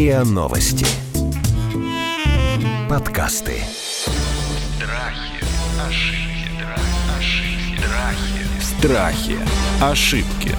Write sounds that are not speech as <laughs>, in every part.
РИА Новости. Подкасты. Страхи, ошибки, ошибки, Страхи. страхи. Ошибки.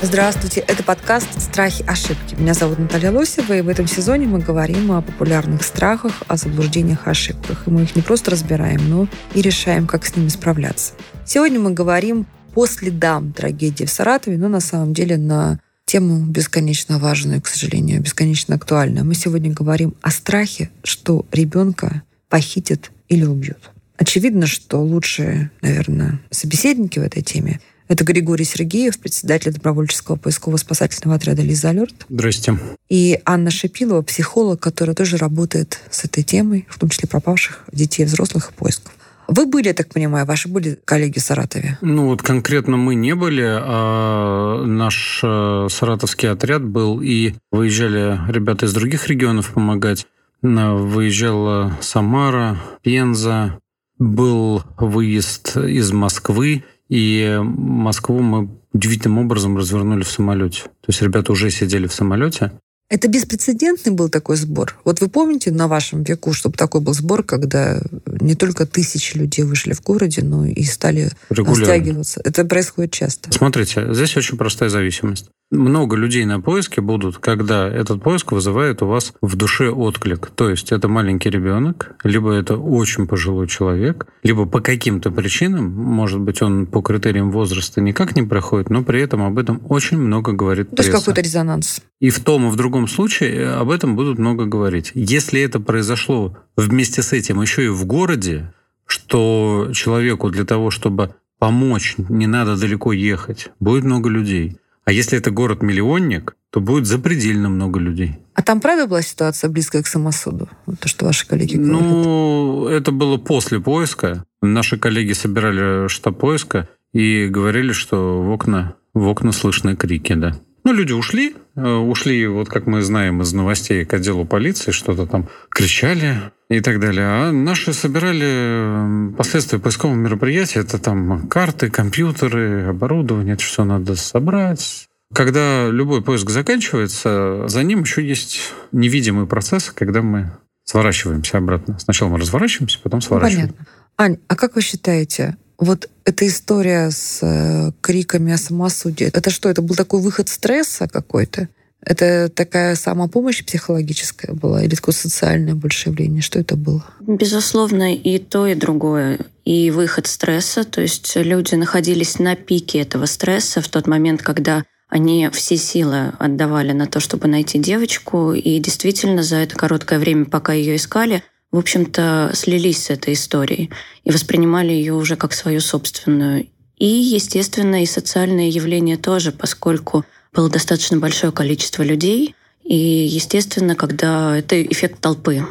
Здравствуйте, это подкаст «Страхи. Ошибки». Меня зовут Наталья Лосева, и в этом сезоне мы говорим о популярных страхах, о заблуждениях ошибках. И мы их не просто разбираем, но и решаем, как с ними справляться. Сегодня мы говорим по следам трагедии в Саратове, но на самом деле на тему бесконечно важную, к сожалению, бесконечно актуальную. Мы сегодня говорим о страхе, что ребенка похитят или убьют. Очевидно, что лучшие, наверное, собеседники в этой теме это Григорий Сергеев, председатель добровольческого поисково-спасательного отряда «Лиза Алерт». Здрасте. И Анна Шипилова, психолог, которая тоже работает с этой темой, в том числе пропавших детей, взрослых и поисков. Вы были, так понимаю, ваши были коллеги в Саратове? Ну вот конкретно мы не были, а наш э, саратовский отряд был, и выезжали ребята из других регионов помогать. Выезжала Самара, Пенза, был выезд из Москвы, и Москву мы удивительным образом развернули в самолете. То есть ребята уже сидели в самолете. Это беспрецедентный был такой сбор. Вот вы помните на вашем веку, чтобы такой был сбор, когда не только тысячи людей вышли в городе, но и стали Регулярно. стягиваться? Это происходит часто. Смотрите, здесь очень простая зависимость. Много людей на поиске будут, когда этот поиск вызывает у вас в душе отклик. То есть это маленький ребенок, либо это очень пожилой человек, либо по каким-то причинам, может быть, он по критериям возраста никак не проходит, но при этом об этом очень много говорит То есть пресса. какой-то резонанс. И в том и в другом случае об этом будут много говорить. Если это произошло вместе с этим еще и в городе, что человеку для того, чтобы помочь, не надо далеко ехать, будет много людей. А если это город-миллионник, то будет запредельно много людей. А там правда была ситуация близкая к самосуду? То, что ваши коллеги говорят. Ну, это было после поиска. Наши коллеги собирали штаб поиска и говорили, что в окна, в окна слышны крики, да. Ну, люди ушли, э, ушли, вот как мы знаем из новостей, к отделу полиции, что-то там кричали и так далее. А наши собирали э, последствия поискового мероприятия. Это там карты, компьютеры, оборудование, это все надо собрать. Когда любой поиск заканчивается, за ним еще есть невидимый процесс, когда мы сворачиваемся обратно. Сначала мы разворачиваемся, потом Ну, сворачиваем. понятно. Ань, а как вы считаете, вот эта история с э, криками о самосуде, это что, это был такой выход стресса какой-то? Это такая самопомощь психологическая была или такое социальное больше явление? Что это было? Безусловно, и то, и другое. И выход стресса, то есть люди находились на пике этого стресса в тот момент, когда они все силы отдавали на то, чтобы найти девочку, и действительно за это короткое время, пока ее искали, в общем-то, слились с этой историей и воспринимали ее уже как свою собственную. И, естественно, и социальные явления тоже, поскольку было достаточно большое количество людей, и, естественно, когда это эффект толпы,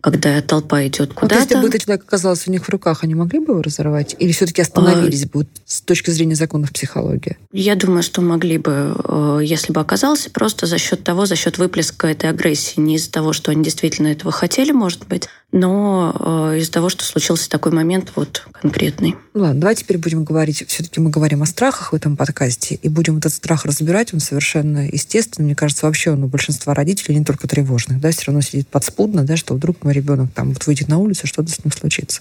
когда толпа идет Вот если куда-то. бы этот человек оказался у них в руках, они могли бы его разорвать? Или все-таки остановились бы вот с точки зрения законов психологии? Я думаю, что могли бы, э, если бы оказался, просто за счет того, за счет выплеска этой агрессии, не из-за того, что они действительно этого хотели, может быть, но э, из-за того, что случился такой момент вот конкретный. Ну ладно, давайте теперь будем говорить, все-таки мы говорим о страхах в этом подкасте, и будем этот страх разбирать, он совершенно естественный. Мне кажется, вообще он у большинства родителей, не только тревожных, да, все равно сидит подспудно, да, что вдруг мой ребенок там вот выйдет на улицу, что-то с ним случится.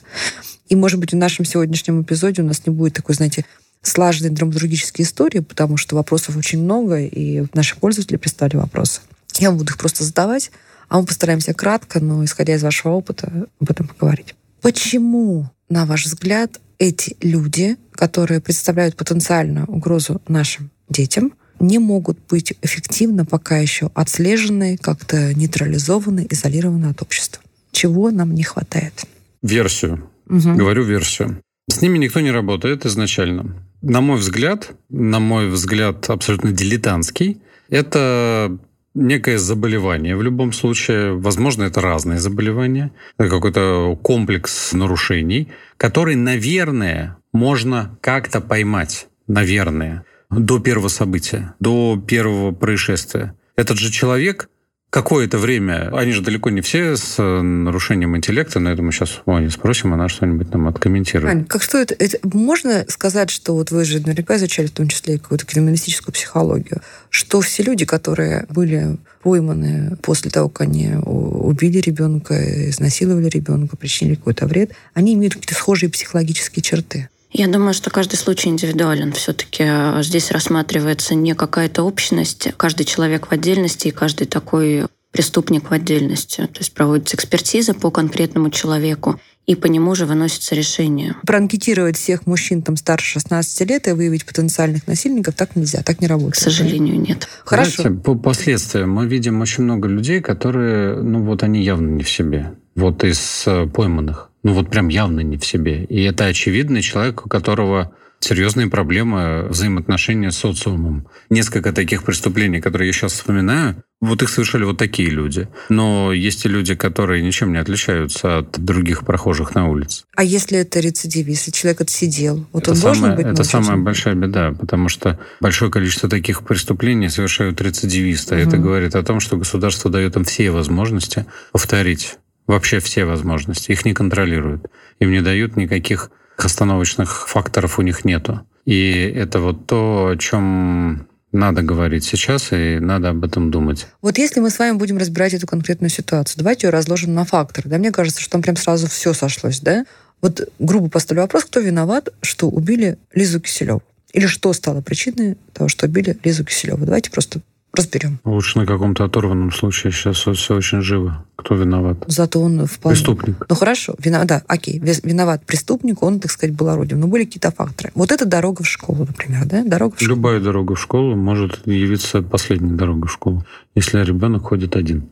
И, может быть, в нашем сегодняшнем эпизоде у нас не будет такой, знаете, слаженной драматургической истории, потому что вопросов очень много, и наши пользователи прислали вопросы. Я буду их просто задавать, а мы постараемся кратко, но исходя из вашего опыта, об этом поговорить. Почему, на ваш взгляд, эти люди, которые представляют потенциальную угрозу нашим детям, не могут быть эффективно пока еще отслежены, как-то нейтрализованы, изолированы от общества? Чего нам не хватает? Версию. Мгм. Говорю версию. С ними никто не работает изначально. На мой взгляд, на мой взгляд абсолютно дилетантский, это некое заболевание в любом случае. Возможно, это разные заболевания. Это какой-то комплекс нарушений, который, наверное, можно как-то поймать. Наверное. До первого события, до первого происшествия. Этот же человек какое-то время, они же далеко не все с нарушением интеллекта, но я думаю, сейчас у Ани спросим, она что-нибудь нам откомментирует. Ань, как что это? Можно сказать, что вот вы же наверняка изучали в том числе какую-то криминалистическую психологию, что все люди, которые были пойманы после того, как они убили ребенка, изнасиловали ребенка, причинили какой-то вред, они имеют какие-то схожие психологические черты. Я думаю, что каждый случай индивидуален. Все-таки а, здесь рассматривается не какая-то общность, каждый человек в отдельности и каждый такой преступник в отдельности. То есть проводится экспертиза по конкретному человеку, и по нему же выносится решение. Проанкетировать всех мужчин там старше 16 лет и выявить потенциальных насильников так нельзя, так не работает. К сожалению, нет. Хорошо. Знаете, по последствиям мы видим очень много людей, которые, ну вот они явно не в себе. Вот из э, пойманных ну вот прям явно не в себе. И это очевидный человек, у которого серьезные проблемы взаимоотношения с социумом. Несколько таких преступлений, которые я сейчас вспоминаю, вот их совершали вот такие люди. Но есть и люди, которые ничем не отличаются от других прохожих на улице. А если это рецидив, если человек отсидел, вот это он самая, должен быть Это самая большая беда, потому что большое количество таких преступлений совершают рецидивисты. Угу. Это говорит о том, что государство дает им все возможности повторить вообще все возможности. Их не контролируют. Им не дают никаких остановочных факторов у них нету. И это вот то, о чем надо говорить сейчас, и надо об этом думать. Вот если мы с вами будем разбирать эту конкретную ситуацию, давайте ее разложим на факторы. Да, мне кажется, что там прям сразу все сошлось, да? Вот грубо поставлю вопрос, кто виноват, что убили Лизу Киселеву? Или что стало причиной того, что убили Лизу Киселеву? Давайте просто разберем. Лучше на каком-то оторванном случае. Сейчас все очень живо. Кто виноват? Зато он вполне... Преступник. Ну хорошо, виноват, да, окей, виноват преступник, он, так сказать, был орудием. Но были какие-то факторы. Вот это дорога в школу, например, да? Дорога в школу. Любая дорога в школу может явиться последней дорогой в школу, если ребенок ходит один.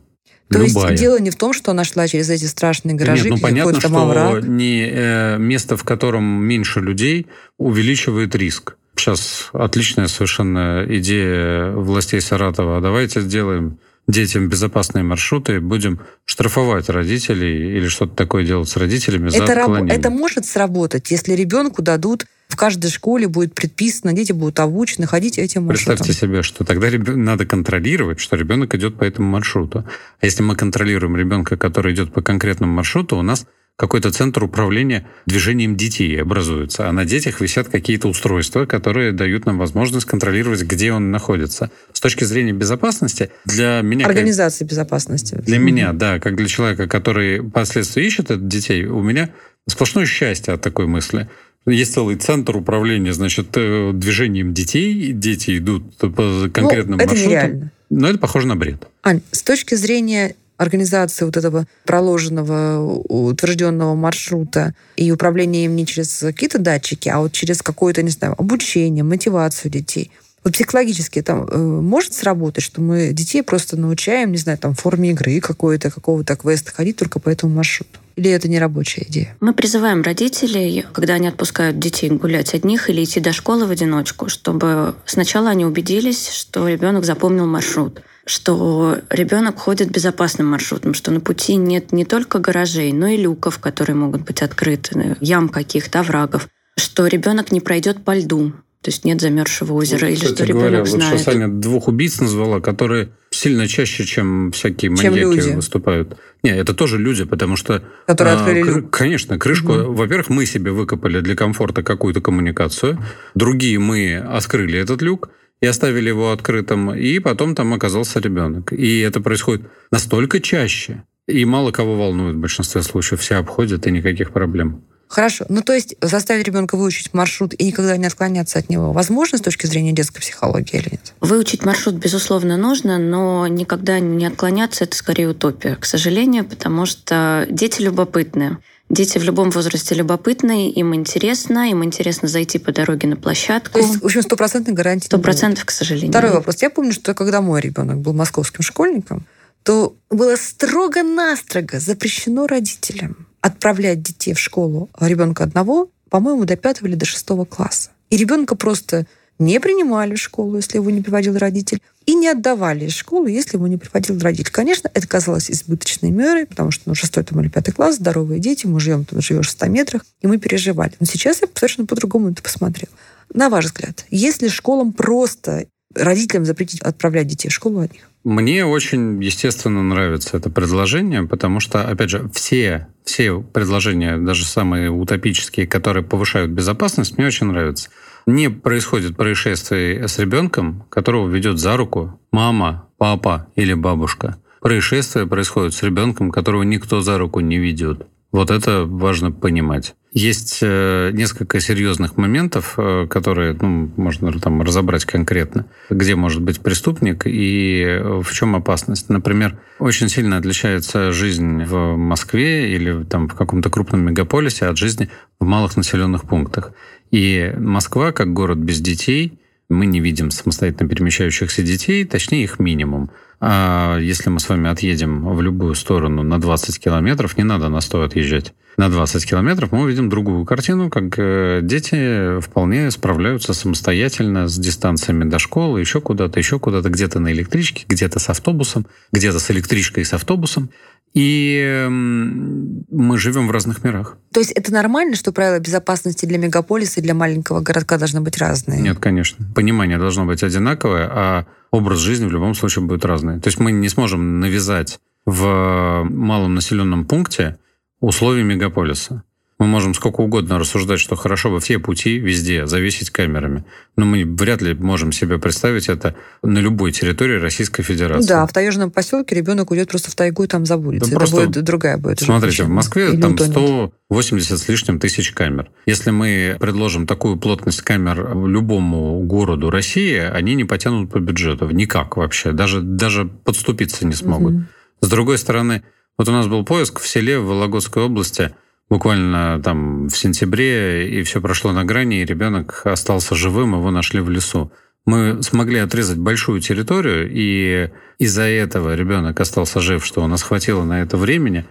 То Любая. есть дело не в том, что она шла через эти страшные гаражи, Нет, ну понятно, что овраг. не э, место, в котором меньше людей, увеличивает риск. Сейчас отличная совершенно идея властей Саратова. Давайте сделаем детям безопасные маршруты, будем штрафовать родителей или что-то такое делать с родителями за это, отклонение. это может сработать, если ребенку дадут в каждой школе будет предписано, дети будут обучены ходить этим маршрутом. Представьте себе, что тогда надо контролировать, что ребенок идет по этому маршруту. А если мы контролируем ребенка, который идет по конкретному маршруту, у нас какой-то центр управления движением детей образуется, а на детях висят какие-то устройства, которые дают нам возможность контролировать, где он находится. С точки зрения безопасности, для меня... Организации как... безопасности. Для меня, да, как для человека, который впоследствии ищет детей, у меня сплошное счастье от такой мысли. Есть целый центр управления, значит, э, движением детей. Дети идут по конкретным ну, это маршрутам. Нереально. Но это похоже на бред. Ань, с точки зрения организации вот этого проложенного, утвержденного маршрута и управления им не через какие-то датчики, а вот через какое-то, не знаю, обучение, мотивацию детей. Вот психологически там э, может сработать, что мы детей просто научаем, не знаю, там, форме игры какой-то, какого-то квеста ходить только по этому маршруту? Или это не рабочая идея? Мы призываем родителей, когда они отпускают детей гулять одних или идти до школы в одиночку, чтобы сначала они убедились, что ребенок запомнил маршрут что ребенок ходит безопасным маршрутом, что на пути нет не только гаражей, но и люков, которые могут быть открыты, ям каких-то, оврагов, что ребенок не пройдет по льду, то есть нет замерзшего озера, ну, или что говоря, ребенок вот знает. Что Саня двух убийц назвала, которые сильно чаще, чем всякие чем маньяки люди. выступают. Не, это тоже люди, потому что... Которые а, открыли люк. Конечно, крышку... Угу. Во-первых, мы себе выкопали для комфорта какую-то коммуникацию. Другие мы открыли этот люк и оставили его открытым, и потом там оказался ребенок. И это происходит настолько чаще, и мало кого волнует в большинстве случаев. Все обходят, и никаких проблем. Хорошо. Ну, то есть заставить ребенка выучить маршрут и никогда не отклоняться от него возможно с точки зрения детской психологии или нет? Выучить маршрут, безусловно, нужно, но никогда не отклоняться – это скорее утопия, к сожалению, потому что дети любопытные. Дети в любом возрасте любопытные, им интересно, им интересно зайти по дороге на площадку. То есть, в общем, стопроцентной гарантии Сто процентов, к сожалению. Второй вопрос. Я помню, что когда мой ребенок был московским школьником, то было строго-настрого запрещено родителям отправлять детей в школу ребенка одного, по-моему, до пятого или до шестого класса. И ребенка просто не принимали в школу, если его не приводил родитель, и не отдавали из школы, если его не приводил родитель. Конечно, это казалось избыточной мерой, потому что ну, шестой там, или пятый класс, здоровые дети, мы живем, ты живешь в 100 метрах, и мы переживали. Но сейчас я совершенно по-другому это посмотрела. На ваш взгляд, если школам просто родителям запретить отправлять детей в школу от них? Мне очень, естественно, нравится это предложение, потому что, опять же, все, все предложения, даже самые утопические, которые повышают безопасность, мне очень нравятся. Не происходит происшествий с ребенком, которого ведет за руку мама, папа или бабушка. Происшествие происходит с ребенком, которого никто за руку не ведет. Вот это важно понимать. Есть э, несколько серьезных моментов, э, которые ну, можно там разобрать конкретно, где может быть преступник и в чем опасность. Например, очень сильно отличается жизнь в Москве или там в каком-то крупном мегаполисе от жизни в малых населенных пунктах. И Москва, как город без детей, мы не видим самостоятельно перемещающихся детей, точнее их минимум. А если мы с вами отъедем в любую сторону на 20 километров, не надо на 100 отъезжать. На 20 километров мы увидим другую картину, как э, дети вполне справляются самостоятельно с дистанциями до школы, еще куда-то, еще куда-то, где-то на электричке, где-то с автобусом, где-то с электричкой и с автобусом. И мы живем в разных мирах. То есть это нормально, что правила безопасности для мегаполиса и для маленького городка должны быть разные? Нет, конечно. Понимание должно быть одинаковое, а образ жизни в любом случае будет разный. То есть мы не сможем навязать в малом населенном пункте условия мегаполиса. Мы можем сколько угодно рассуждать, что хорошо бы все пути везде завесить камерами. Но мы вряд ли можем себе представить это на любой территории Российской Федерации. Да, в таежном поселке ребенок уйдет просто в тайгу и там забудется. Да это будет другая будет. Смотрите, в Москве Или там утонет. 180 с лишним тысяч камер. Если мы предложим такую плотность камер любому городу России, они не потянут по бюджету. Никак вообще. Даже, даже подступиться не смогут. Угу. С другой стороны, вот у нас был поиск в селе в Вологодской области – буквально там в сентябре, и все прошло на грани, и ребенок остался живым, его нашли в лесу. Мы смогли отрезать большую территорию, и из-за этого ребенок остался жив, что у нас хватило на это времени.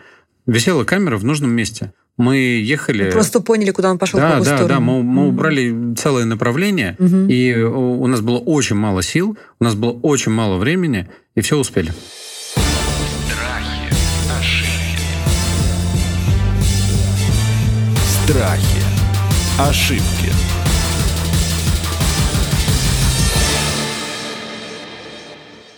Висела камера в нужном месте. Мы ехали... Вы просто поняли, куда он пошел, да, да, сторону. Да, мы, мы убрали целое направление, угу. и у нас было очень мало сил, у нас было очень мало времени, и все успели. Страхи. Ошибки.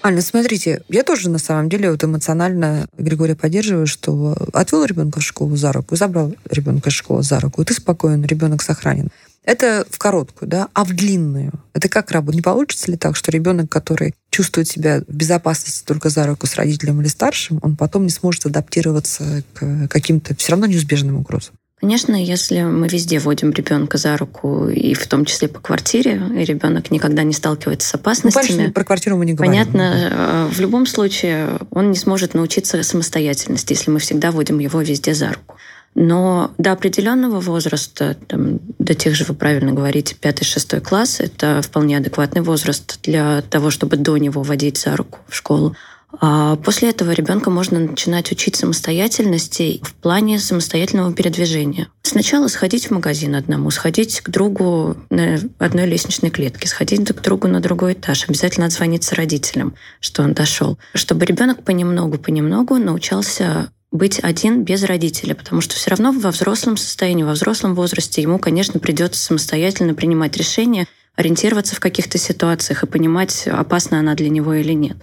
Аня, смотрите, я тоже на самом деле вот эмоционально Григория поддерживаю, что отвел ребенка в школу за руку, забрал ребенка из школы за руку, и ты спокоен, ребенок сохранен. Это в короткую, да, а в длинную. Это как работать? Не получится ли так, что ребенок, который чувствует себя в безопасности только за руку с родителем или старшим, он потом не сможет адаптироваться к каким-то все равно неизбежным угрозам? Конечно, если мы везде водим ребенка за руку, и в том числе по квартире, и ребенок никогда не сталкивается с опасностями. Ну, конечно, про квартиру мы не говорим. Понятно, э, в любом случае он не сможет научиться самостоятельности, если мы всегда водим его везде за руку. Но до определенного возраста, там, до тех же, вы правильно говорите, 5-6 класс, это вполне адекватный возраст для того, чтобы до него водить за руку в школу. А после этого ребенка можно начинать учить самостоятельности в плане самостоятельного передвижения. Сначала сходить в магазин одному, сходить к другу на одной лестничной клетке, сходить к другу на другой этаж. Обязательно отзвониться родителям, что он дошел. Чтобы ребенок понемногу-понемногу научался быть один без родителя, потому что все равно во взрослом состоянии, во взрослом возрасте ему, конечно, придется самостоятельно принимать решения, ориентироваться в каких-то ситуациях и понимать, опасна она для него или нет.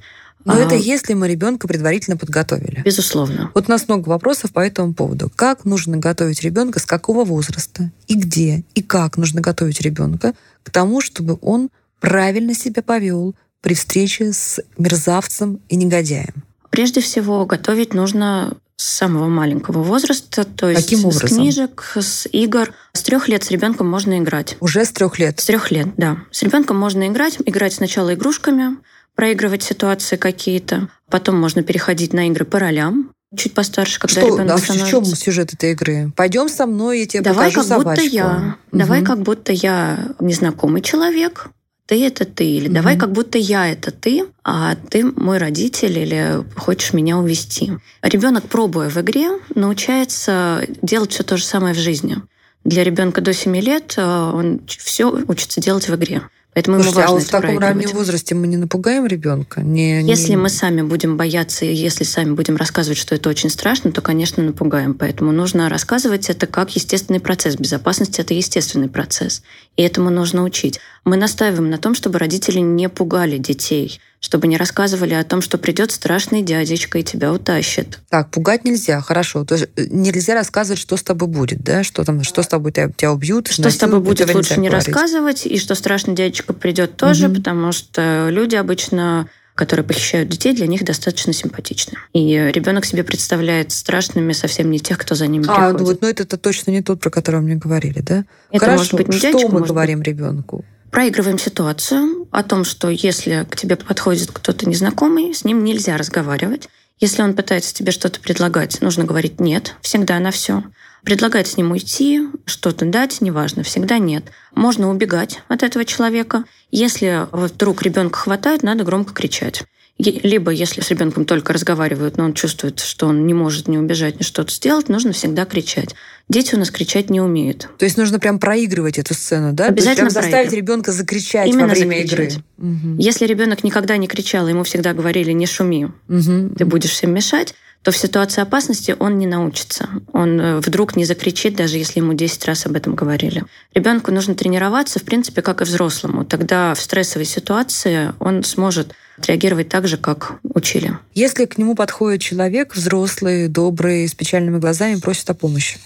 Но а, это если мы ребенка предварительно подготовили. Безусловно. Вот у нас много вопросов по этому поводу. Как нужно готовить ребенка, с какого возраста, и где, и как нужно готовить ребенка к тому, чтобы он правильно себя повел при встрече с мерзавцем и негодяем? Прежде всего, готовить нужно с самого маленького возраста, то есть Каким образом? с книжек, с игр. С трех лет с ребенком можно играть. Уже с трех лет? С трех лет, да. С ребенком можно играть, играть сначала игрушками, проигрывать ситуации какие-то. Потом можно переходить на игры по ролям, чуть постарше, когда что, ребенок да, становится. В чем сюжет этой игры? Пойдем со мной, я тебе Давай покажу как собачку. будто я. Угу. Давай как будто я незнакомый человек, ты это ты. Или угу. давай как будто я это ты, а ты мой родитель или хочешь меня увести. Ребенок, пробуя в игре, научается делать все то же самое в жизни. Для ребенка до 7 лет э, он все учится делать в игре. Поэтому Слушайте, ему а важно вот в таком раннем возрасте мы не напугаем ребенка? Не, не- Если мы сами будем бояться, и если сами будем рассказывать, что это очень страшно, то, конечно, напугаем. Поэтому нужно рассказывать это как естественный процесс. Безопасность – это естественный процесс. И этому нужно учить. Мы настаиваем на том, чтобы родители не пугали детей, чтобы не рассказывали о том, что придет страшный дядечка и тебя утащит. Так, пугать нельзя, хорошо. То есть э, нельзя рассказывать, что с тобой будет, да? Что там, что с тобой тебя, тебя убьют, Что с тобой будет, лучше не говорить. рассказывать, и что страшный дядечка придет тоже, Мгм. потому что люди обычно которые похищают детей, для них достаточно симпатичны. И ребенок себе представляет страшными совсем не тех, кто за ними А, приходит. ну вот, ну это точно не тот, про которого мне говорили, да? Это Хорошо, может быть не что дядечка, мы говорим ребенку? Проигрываем ситуацию о том, что если к тебе подходит кто-то незнакомый, с ним нельзя разговаривать. Если он пытается тебе что-то предлагать, нужно говорить «нет», всегда на все. Предлагать с ним уйти, что-то дать, неважно, всегда нет. Можно убегать от этого человека. Если вдруг ребенка хватает, надо громко кричать. Либо, если с ребенком только разговаривают, но он чувствует, что он не может не убежать, ни что-то сделать, нужно всегда кричать. Дети у нас кричать не умеют. То есть нужно прям проигрывать эту сцену, да? Обязательно прям заставить ребенка закричать Именно во время закричать. игры. Мгм. Если ребенок никогда не кричал, ему всегда говорили «не шуми», Мгм. ты будешь всем мешать, то в ситуации опасности он не научится. Он э, вдруг не закричит, даже если ему 10 раз об этом говорили. Ребенку нужно тренироваться, в принципе, как и взрослому. Тогда в стрессовой ситуации он сможет реагировать так же, как учили. Если к нему подходит человек, взрослый, добрый, с печальными глазами, просит о помощи.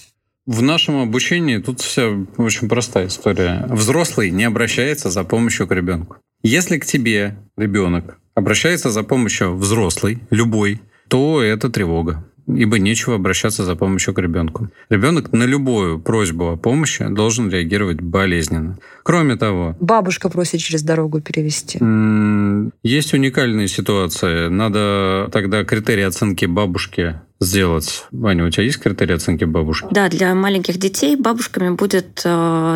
В нашем обучении тут вся очень простая история. Взрослый не обращается за помощью к ребенку. Если к тебе ребенок обращается за помощью взрослый, любой, то это тревога. Ибо нечего обращаться за помощью к ребенку. Ребенок на любую просьбу о помощи должен реагировать болезненно. Кроме того, Бабушка просит через дорогу перевести. Есть уникальные ситуации. Надо тогда критерии оценки бабушки сделать. Ваня, у тебя есть критерии оценки бабушки? Да, для маленьких детей бабушками будет э,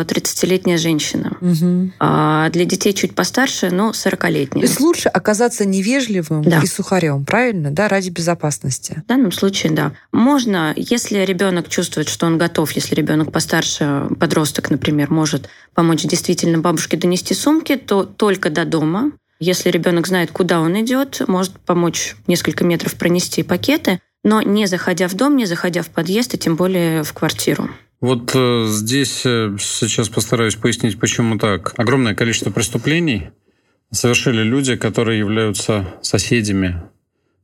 30-летняя женщина. Мгм. А для детей чуть постарше, То 40-летняя. есть лучше оказаться невежливым Да. и сухарем, правильно? Да, ради безопасности. В данном случае, да. Можно, если ребенок чувствует, что он готов, если ребенок постарше, подросток, например, может помочь действительно бабушке донести сумки, то только до дома. Если ребенок знает, куда он идет, может помочь несколько метров пронести пакеты, но не заходя в дом, не заходя в подъезд, и тем более в квартиру. Вот э, здесь э, сейчас постараюсь пояснить, почему так. Огромное количество преступлений совершили люди, которые являются соседями,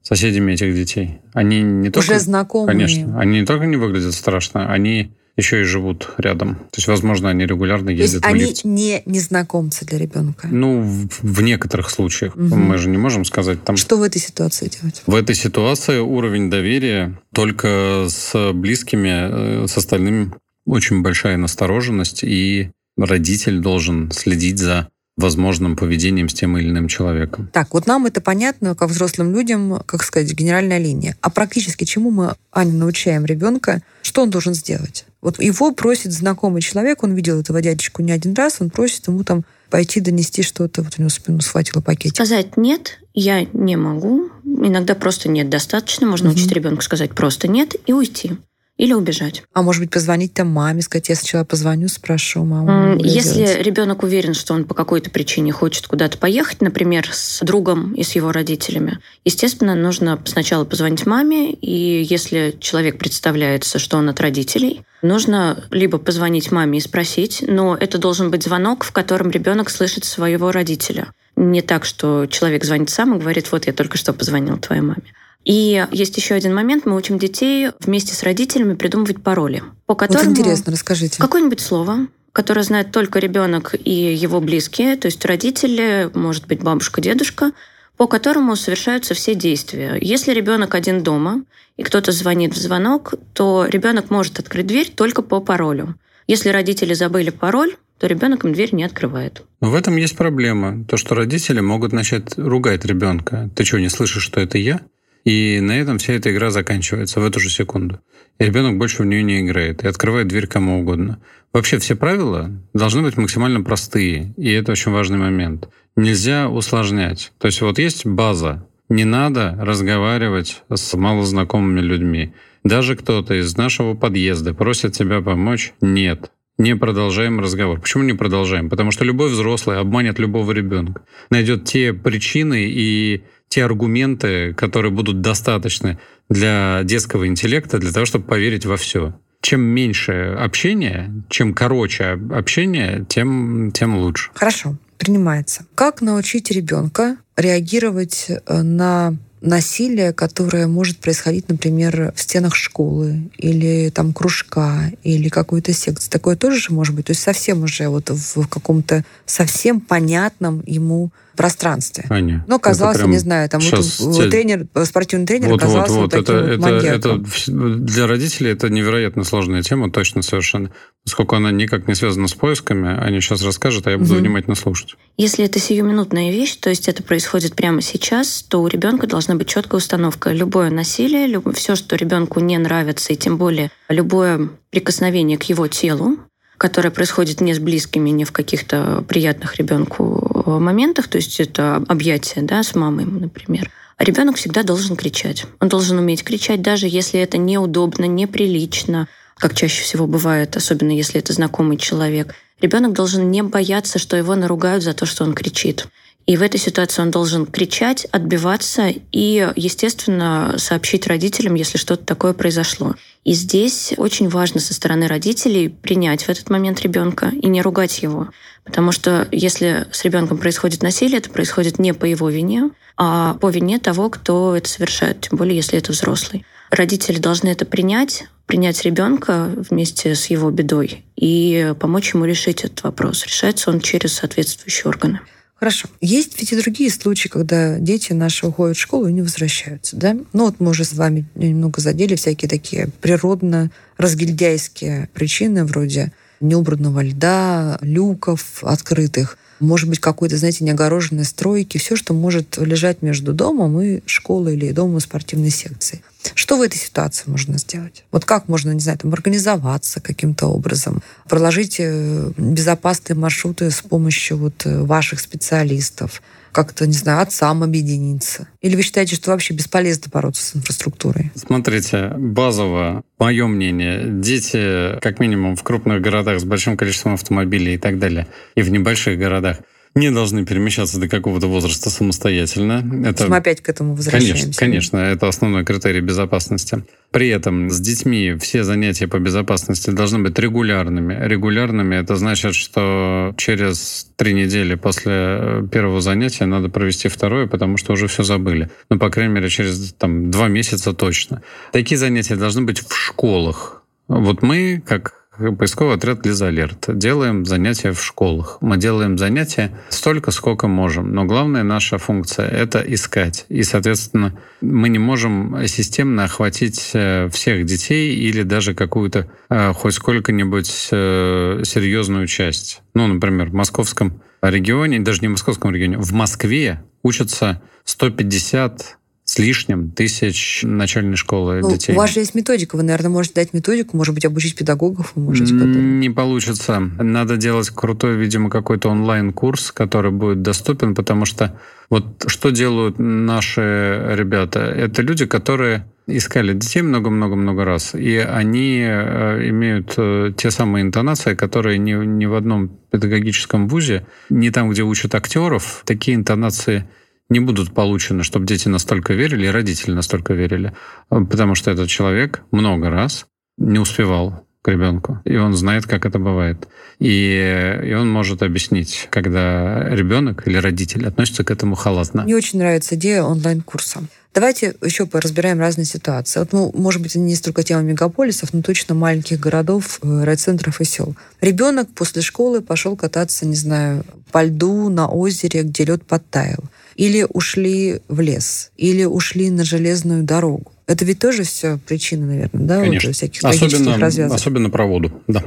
соседями этих детей. Они не только... Уже знакомые. Конечно. Они не только не выглядят страшно, они еще и живут рядом. То есть, возможно, они регулярно То есть ездят в они лифте. не незнакомцы для ребенка. Ну, в, в некоторых случаях. Мгм. Мы же не можем сказать там... Что в этой ситуации делать? В этой ситуации уровень доверия только с близкими, э, с остальными очень большая настороженность, и родитель должен следить за возможным поведением с тем или иным человеком. Так, вот нам это понятно, как взрослым людям, как сказать, генеральная линия. А практически чему мы, Аня, научаем ребенка, что он должен сделать? Вот его просит знакомый человек, он видел этого дядечку не один раз, он просит ему там пойти донести что-то, вот у него спину схватила пакетик. Сказать «нет», я не могу. Иногда просто «нет» достаточно. Можно Мгм. учить ребенка сказать просто «нет» и уйти. Или убежать. А может быть, позвонить там маме, сказать, я сначала позвоню, спрошу маму. Если делать». ребенок уверен, что он по какой-то причине хочет куда-то поехать, например, с другом и с его родителями, естественно, нужно сначала позвонить маме, и если человек представляется, что он от родителей, нужно либо позвонить маме и спросить, но это должен быть звонок, в котором ребенок слышит своего родителя. Не так, что человек звонит сам и говорит, вот я только что позвонил твоей маме. И есть еще один момент. Мы учим детей вместе с родителями придумывать пароли, по Вот которым интересно, расскажите. Какое-нибудь слово, которое знает только ребенок и его близкие, то есть родители, может быть, бабушка, дедушка, по которому совершаются все действия. Если ребенок один дома и кто-то звонит в звонок, то ребенок может открыть дверь только по паролю. Если родители забыли пароль, то ребенок им дверь не открывает. Но в этом есть проблема. То, что родители могут начать ругать ребенка. Ты что, не слышишь, что это я? И на этом вся эта игра заканчивается в эту же секунду. И ребенок больше в нее не играет и открывает дверь кому угодно. Вообще все правила должны быть максимально простые, и это очень важный момент. Нельзя усложнять. То есть вот есть база. Не надо разговаривать с малознакомыми людьми. Даже кто-то из нашего подъезда просит тебя помочь. Нет, не продолжаем разговор. Почему не продолжаем? Потому что любой взрослый обманет любого ребенка. Найдет те причины и те аргументы, которые будут достаточны для детского интеллекта, для того, чтобы поверить во все. Чем меньше общения, чем короче общение, тем, тем лучше. Хорошо, принимается. Как научить ребенка реагировать э, на насилие, которое может происходить, например, в стенах школы или там кружка или какой-то секции. Такое тоже же может быть. То есть совсем уже вот в каком-то совсем понятном ему пространстве. Аня, Но казалось, не знаю, там вот, те... тренер, спортивный тренер вот, оказался вот, вот, вот таким это, вот это, это для родителей это невероятно сложная тема, точно совершенно. Поскольку она никак не связана с поисками, они сейчас расскажут, а я буду угу. внимательно слушать. Если это сиюминутная вещь, то есть это происходит прямо сейчас, то у ребенка должна быть четкая установка. Любое насилие, любое, все, что ребенку не нравится, и тем более любое прикосновение к его телу, которое происходит не с близкими, не в каких-то приятных ребенку э, моментах, то есть это объятие да, с мамой, например, ребенок всегда должен кричать. Он должен уметь кричать, даже если это неудобно, неприлично, как чаще всего бывает, особенно если это знакомый человек. Ребенок должен не бояться, что его наругают за то, что он кричит. И в этой ситуации он должен кричать, отбиваться и, естественно, сообщить родителям, если что-то такое произошло. И здесь очень важно со стороны родителей принять в этот момент ребенка и не ругать его. Потому что если с ребенком происходит насилие, это происходит не по его вине, а по вине того, кто это совершает, тем более если это взрослый. Родители должны это принять, принять ребенка вместе с его бедой и помочь ему решить этот вопрос. Решается он через соответствующие органы. Хорошо. Есть ведь и другие случаи, когда дети наши уходят в школу и не возвращаются, да? Ну вот мы уже с вами немного задели всякие такие природно-разгильдяйские причины вроде неубранного льда, люков открытых – может быть, какой-то, знаете, неогороженной стройки, все, что может лежать между домом и школой или домом и спортивной секцией. Что в этой ситуации можно сделать? Вот как можно, не знаю, там, организоваться каким-то образом, проложить э, безопасные маршруты с помощью вот э, ваших специалистов, как-то, не знаю, отцам объединиться? Или вы считаете, что вообще бесполезно бороться с инфраструктурой? Смотрите, базово, мое мнение, дети, как минимум в крупных городах с большим количеством автомобилей и так далее, и в небольших городах, не должны перемещаться до какого-то возраста самостоятельно. Это... Мы опять к этому возвращаемся. Конечно, конечно, это основной критерий безопасности. При этом с детьми все занятия по безопасности должны быть регулярными. Регулярными это значит, что через три недели после первого занятия надо провести второе, потому что уже все забыли. Ну, по крайней мере, через там, два месяца точно. Такие занятия должны быть в школах. Вот мы, как поисковый отряд Лизалерт. Делаем занятия в школах. Мы делаем занятия столько, сколько можем. Но главная наша функция — это искать. И, соответственно, мы не можем системно охватить э, всех детей или даже какую-то э, хоть сколько-нибудь э, серьезную часть. Ну, например, в московском регионе, даже не в московском регионе, в Москве учатся 150 с лишним тысяч начальной школы ну, детей. У вас же есть методика, вы, наверное, можете дать методику, может быть, обучить педагогов, вы можете. Не получится. Надо делать крутой, видимо, какой-то онлайн-курс, который будет доступен, потому что вот что делают наши ребята? Это люди, которые искали детей много-много-много раз, и они э, имеют э, те самые интонации, которые ни, ни в одном педагогическом вузе, не там, где учат актеров, такие интонации не будут получены, чтобы дети настолько верили, и родители настолько верили. Потому что этот человек много раз не успевал к ребенку, и он знает, как это бывает. И, и он может объяснить, когда ребенок или родитель относятся к этому халатно. Мне очень нравится идея онлайн-курса. Давайте еще поразбираем разные ситуации. Вот, ну, может быть, не столько тема мегаполисов, но точно маленьких городов, э, райцентров и сел. Ребенок после школы пошел кататься, не знаю, по льду на озере, где лед подтаял или ушли в лес, или ушли на железную дорогу. Это ведь тоже все причина, наверное, да, Конечно. вот всяких особенно, развязок. Особенно про воду, да.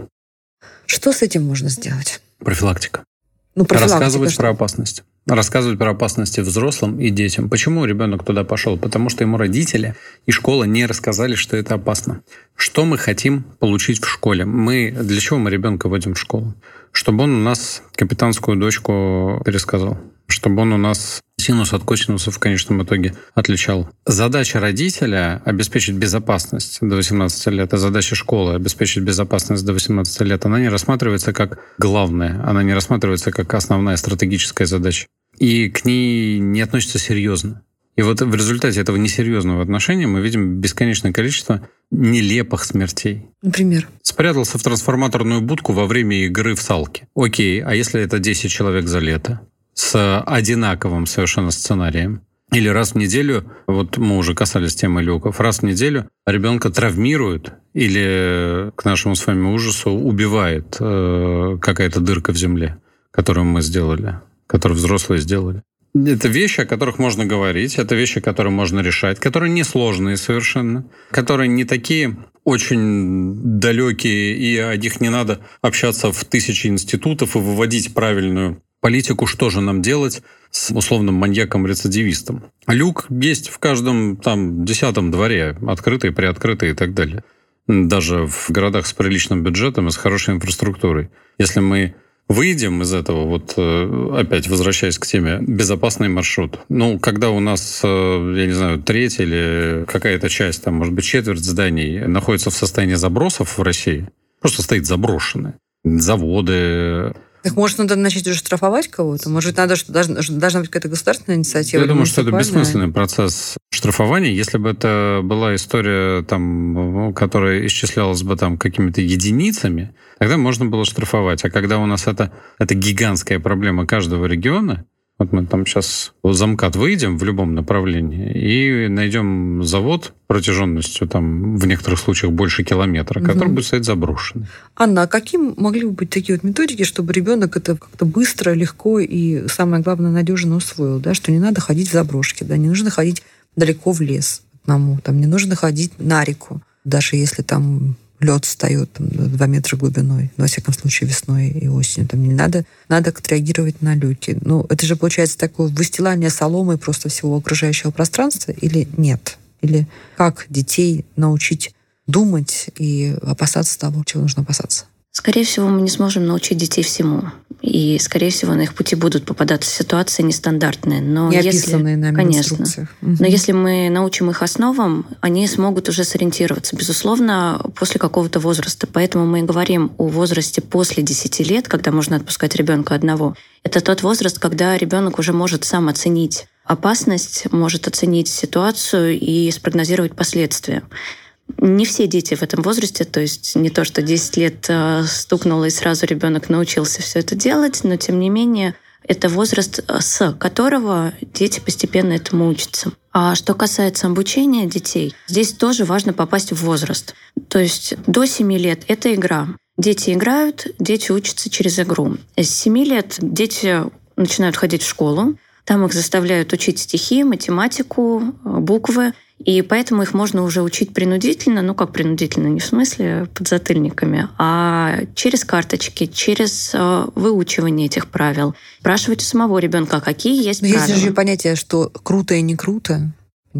Что с этим можно сделать? Профилактика. Ну, профилактика Рассказывать что? про опасность. Рассказывать про опасности взрослым и детям. Почему ребенок туда пошел? Потому что ему родители и школа не рассказали, что это опасно. Что мы хотим получить в школе? Мы для чего мы ребенка водим в школу? Чтобы он у нас капитанскую дочку пересказал чтобы он у нас синус от косинуса в конечном итоге отличал. Задача родителя — обеспечить безопасность до 18 лет, а задача школы — обеспечить безопасность до 18 лет, она не рассматривается как главная, она не рассматривается как основная стратегическая задача. И к ней не относится серьезно. И вот в результате этого несерьезного отношения мы видим бесконечное количество нелепых смертей. Например? Спрятался в трансформаторную будку во время игры в салки. Окей, а если это 10 человек за лето? С одинаковым совершенно сценарием. Или раз в неделю, вот мы уже касались темы люков, раз в неделю ребенка травмируют или, к нашему с вами ужасу, убивает э, какая-то дырка в земле, которую мы сделали, которую взрослые сделали. Это вещи, о которых можно говорить, это вещи, которые можно решать, которые несложные совершенно, которые не такие очень далекие, и о них не надо общаться в тысячи институтов и выводить правильную политику, что же нам делать с условным маньяком-рецидивистом. Люк есть в каждом там десятом дворе, открытый, приоткрытый и так далее. Даже в городах с приличным бюджетом и с хорошей инфраструктурой. Если мы выйдем из этого, вот э, опять возвращаясь к теме, безопасный маршрут. Ну, когда у нас, э, я не знаю, треть или какая-то часть, там, может быть, четверть зданий находится в состоянии забросов в России, просто стоит заброшенное. Заводы, так может, надо начать уже штрафовать кого-то? Может, надо, что должна, должна быть какая-то государственная инициатива? Я думаю, что это бессмысленный процесс штрафования. Если бы это была история, там, которая исчислялась бы там какими-то единицами, тогда можно было штрафовать. А когда у нас это, это гигантская проблема каждого региона, вот мы там сейчас в замкат выйдем в любом направлении и найдем завод протяженностью там в некоторых случаях больше километра, угу. который будет стоять заброшенный. Анна, а какие могли бы быть такие вот методики, чтобы ребенок это как-то быстро, легко и, самое главное, надежно усвоил, да, что не надо ходить в заброшки, да, не нужно ходить далеко в лес одному, там не нужно ходить на реку, даже если там лед встает там, 2 метра глубиной, ну, во всяком случае, весной и осенью. Там не надо, надо отреагировать на люки. Ну, это же получается такое выстилание соломы просто всего окружающего пространства или нет? Или как детей научить думать и опасаться того, чего нужно опасаться? Скорее всего, мы не сможем научить детей всему. И, скорее всего, на их пути будут попадаться ситуации нестандартные. Но не если, нами конечно, угу. Но если мы научим их основам, они смогут уже сориентироваться, безусловно, после какого-то возраста. Поэтому мы говорим о возрасте после 10 лет, когда можно отпускать ребенка одного. Это тот возраст, когда ребенок уже может сам оценить опасность, может оценить ситуацию и спрогнозировать последствия. Не все дети в этом возрасте, то есть не то, что 10 лет э, стукнуло и сразу ребенок научился все это делать, но тем не менее это возраст, э, с которого дети постепенно этому учатся. А что касается обучения детей, здесь тоже важно попасть в возраст. То есть до 7 лет это игра. Дети играют, дети учатся через игру. С 7 лет дети начинают ходить в школу, там их заставляют учить стихи, математику, э, буквы. И поэтому их можно уже учить принудительно, ну как принудительно, не в смысле подзатыльниками, а через карточки, через э, выучивание этих правил. Спрашивать у самого ребенка, какие есть Но правила. Есть же понятие, что круто и не круто.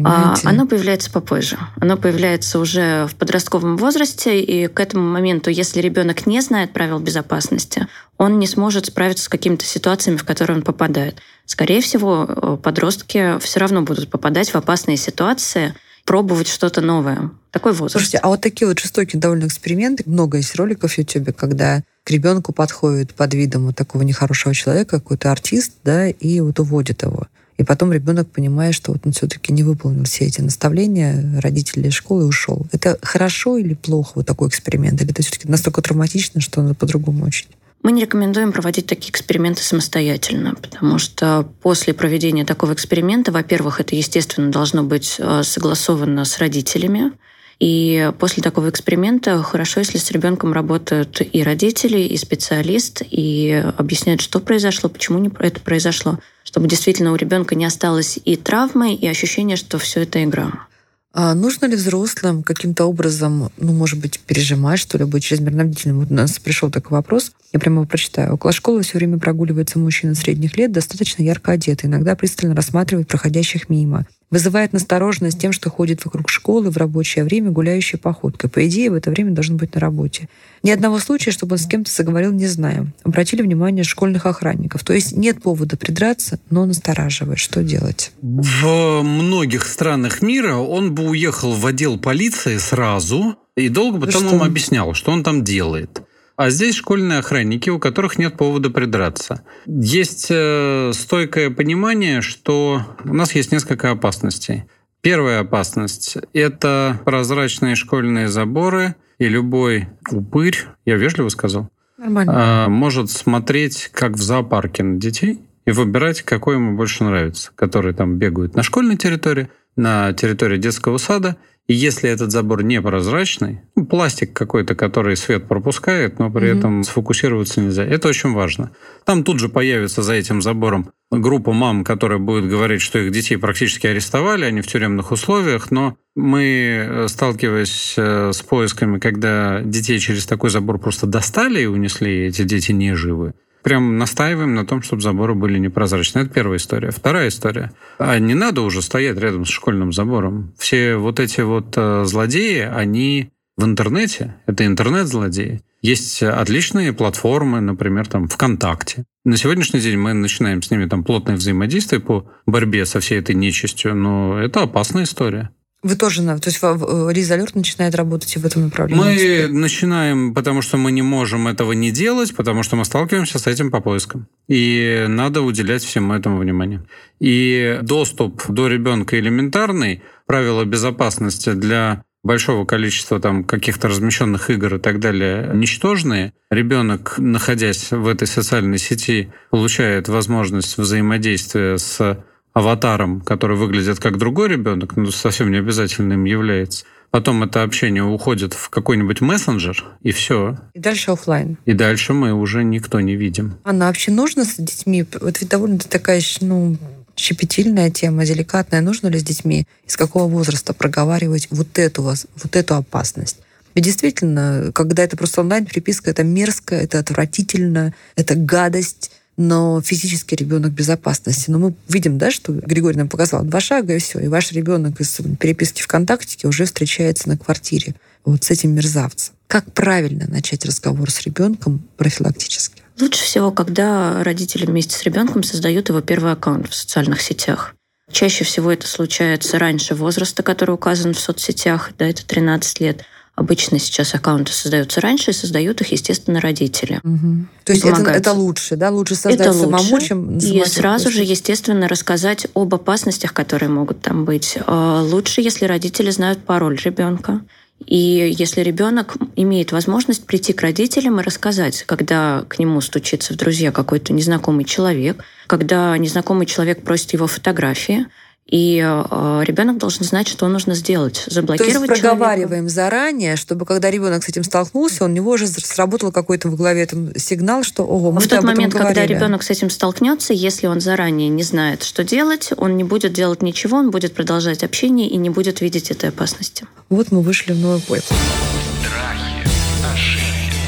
А, оно появляется попозже. Оно появляется уже в подростковом возрасте, и к этому моменту, если ребенок не знает правил безопасности, он не сможет справиться с какими-то ситуациями, в которые он попадает. Скорее всего, э, подростки все равно будут попадать в опасные ситуации, пробовать что-то новое. Такой возраст. Слушайте, а вот такие вот жестокие довольно эксперименты, много есть роликов в YouTube, когда к ребенку подходит под видом вот такого нехорошего человека какой-то артист, да, и вот уводит его. И потом ребенок понимает, что вот он все-таки не выполнил все эти наставления родителей из школы и ушел. Это хорошо или плохо, вот такой эксперимент? Или это все-таки настолько травматично, что надо по-другому учить? Мы не рекомендуем проводить такие эксперименты самостоятельно, потому что после проведения такого эксперимента, во-первых, это, естественно, должно быть э, согласовано с родителями, и после такого эксперимента хорошо, если с ребенком работают и родители, и специалист, и объясняют, что произошло, почему это произошло, чтобы действительно у ребенка не осталось и травмы, и ощущения, что все это игра. А нужно ли взрослым каким-то образом, ну, может быть, пережимать, что ли, быть чрезмерно бдительным? Вот у нас пришел такой вопрос. Я прямо его прочитаю. Около школы все время прогуливается мужчина средних лет, достаточно ярко одетый, иногда пристально рассматривает проходящих мимо. Вызывает настороженность тем, что ходит вокруг школы в рабочее время гуляющей походкой. По идее, в это время должен быть на работе. Ни одного случая, чтобы он с кем-то заговорил, не знаем. Обратили внимание школьных охранников. То есть нет повода придраться, но настораживает. Что делать? В многих странах мира он бы уехал в отдел полиции сразу и долго бы там что? им объяснял, что он там делает. А здесь школьные охранники, у которых нет повода придраться. Есть э, стойкое понимание, что у нас есть несколько опасностей. Первая опасность – это прозрачные школьные заборы, и любой упырь, я вежливо сказал, Нормально. а, может смотреть, как в зоопарке на детей, и выбирать, какой ему больше нравится, которые там бегают на школьной территории, на территории детского сада. Если этот забор непрозрачный, ну, пластик какой-то, который свет пропускает, но при Мгм. этом сфокусироваться нельзя, это очень важно. Там тут же появится за этим забором группа мам, которая будет говорить, что их детей практически арестовали, они в тюремных условиях, но мы, э, сталкиваясь э, с поисками, когда детей через такой забор просто достали и унесли, и эти дети не живы, прям настаиваем на том, чтобы заборы были непрозрачные. Это первая история. Вторая история. А не надо уже стоять рядом с школьным забором. Все вот эти вот э, злодеи, они в интернете, это интернет-злодеи. Есть отличные платформы, например, там ВКонтакте. На сегодняшний день мы начинаем с ними там плотное взаимодействие по борьбе со всей этой нечистью, но это опасная история. Вы тоже, то есть во- э, Алерт начинает работать в этом направлении. Мы начинаем, потому что мы не можем этого не делать, потому что мы сталкиваемся с этим по поискам. И надо уделять всему этому внимание. И доступ до ребенка элементарный, правила безопасности для большого количества там каких-то размещенных игр и так далее ничтожные. Ребенок, находясь в этой социальной сети, получает возможность взаимодействия с аватаром, который выглядит как другой ребенок, но совсем не обязательно им является. Потом это общение уходит в какой-нибудь мессенджер, и все. И дальше оффлайн. И дальше мы уже никто не видим. Анна, а вообще нужно с детьми? Вот ведь довольно такая, ну, щепетильная тема, деликатная. Нужно ли с детьми из какого возраста проговаривать вот эту, вот эту опасность? Ведь действительно, когда это просто онлайн-переписка, это мерзко, это отвратительно, это гадость, но физически ребенок в безопасности. Но мы видим, да, что Григорий нам показал два шага, и все. И ваш ребенок из переписки ВКонтакте уже встречается на квартире вот с этим мерзавцем. Как правильно начать разговор с ребенком профилактически? Лучше всего, когда родители вместе с ребенком создают его первый аккаунт в социальных сетях. Чаще всего это случается раньше возраста, который указан в соцсетях, да, это 13 лет. Обычно сейчас аккаунты создаются раньше, и создают их, естественно, родители. Мгм. То есть это, это лучше, да? Лучше создать это самому, лучше. чем И сразу же, естественно, рассказать об опасностях, которые могут там быть. А Лучше, если родители знают пароль ребенка. И если ребенок имеет возможность прийти к родителям и рассказать, когда к нему стучится в друзья какой-то незнакомый человек, когда незнакомый человек просит его фотографии, и э, ребенок должен знать, что нужно сделать. То есть Заблокировать человека. проговариваем заранее, чтобы когда ребенок с этим столкнулся, у него уже сработал какой-то в голове там сигнал, что ого, мы В об тот этом момент, когда говорили. ребенок с этим столкнется, если он заранее не знает, что делать, он не будет делать ничего, он будет продолжать общение и не будет видеть этой опасности. Вот мы вышли в новый бой. Страхи, ошибки,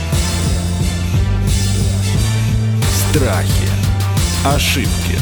Страхи. Ошибки.